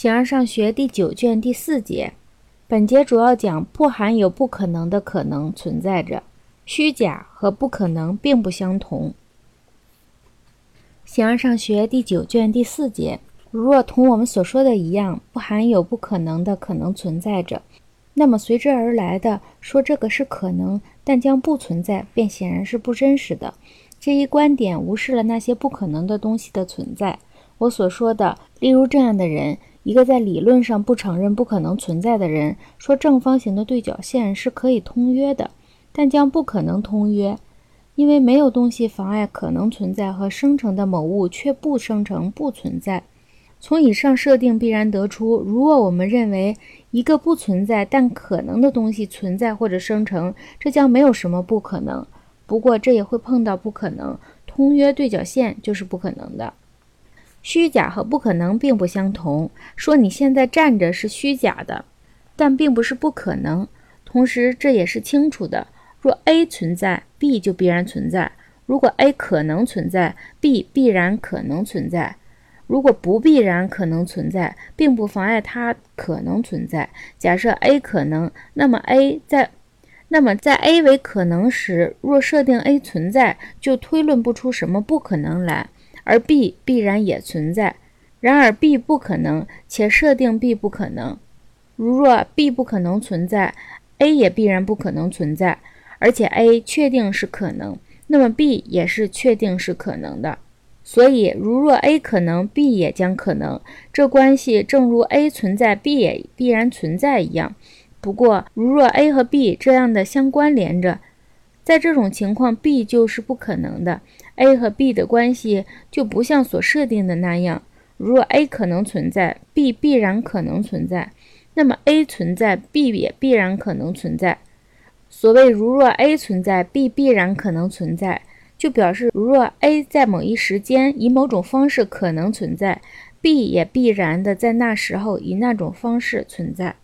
形而上学第九卷第四节，本节主要讲不含有不可能的可能存在着，虚假和不可能并不相同。形而上学第九卷第四节，如若同我们所说的一样，不含有不可能的可能存在着，那么随之而来的说这个是可能，但将不存在，便显然是不真实的。这一观点无视了那些不可能的东西的存在。我所说的，例如这样的人。一个在理论上不承认不可能存在的人说正方形的对角线是可以通约的，但将不可能通约，因为没有东西妨碍可能存在和生成的某物却不生成不存在。从以上设定必然得出，如果我们认为一个不存在但可能的东西存在或者生成，这将没有什么不可能。不过这也会碰到不可能，通约对角线就是不可能的。虚假和不可能并不相同。说你现在站着是虚假的，但并不是不可能。同时，这也是清楚的：若 A 存在，B 就必然存在；如果 A 可能存在，B 必然可能存在。如果不必然可能存在，并不妨碍它可能存在。假设 A 可能，那么 A 在，那么在 A 为可能时，若设定 A 存在，就推论不出什么不可能来。而 B 必然也存在，然而 B 不可能，且设定 B 不可能。如若 B 不可能存在，A 也必然不可能存在，而且 A 确定是可能，那么 B 也是确定是可能的。所以，如若 A 可能，B 也将可能。这关系正如 A 存在，B 也必然存在一样。不过，如若 A 和 B 这样的相关联着，在这种情况，B 就是不可能的。A 和 B 的关系就不像所设定的那样。如若 A 可能存在，B 必然可能存在，那么 A 存在，B 也必然可能存在。所谓“如若 A 存在，B 必然可能存在”，就表示如若 A 在某一时间以某种方式可能存在，B 也必然的在那时候以那种方式存在。